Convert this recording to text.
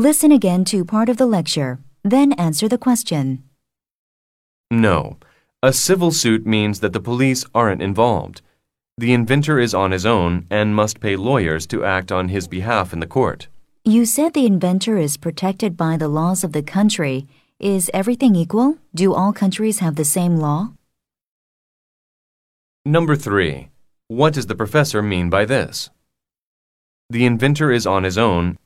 Listen again to part of the lecture, then answer the question. No. A civil suit means that the police aren't involved. The inventor is on his own and must pay lawyers to act on his behalf in the court. You said the inventor is protected by the laws of the country. Is everything equal? Do all countries have the same law? Number 3. What does the professor mean by this? The inventor is on his own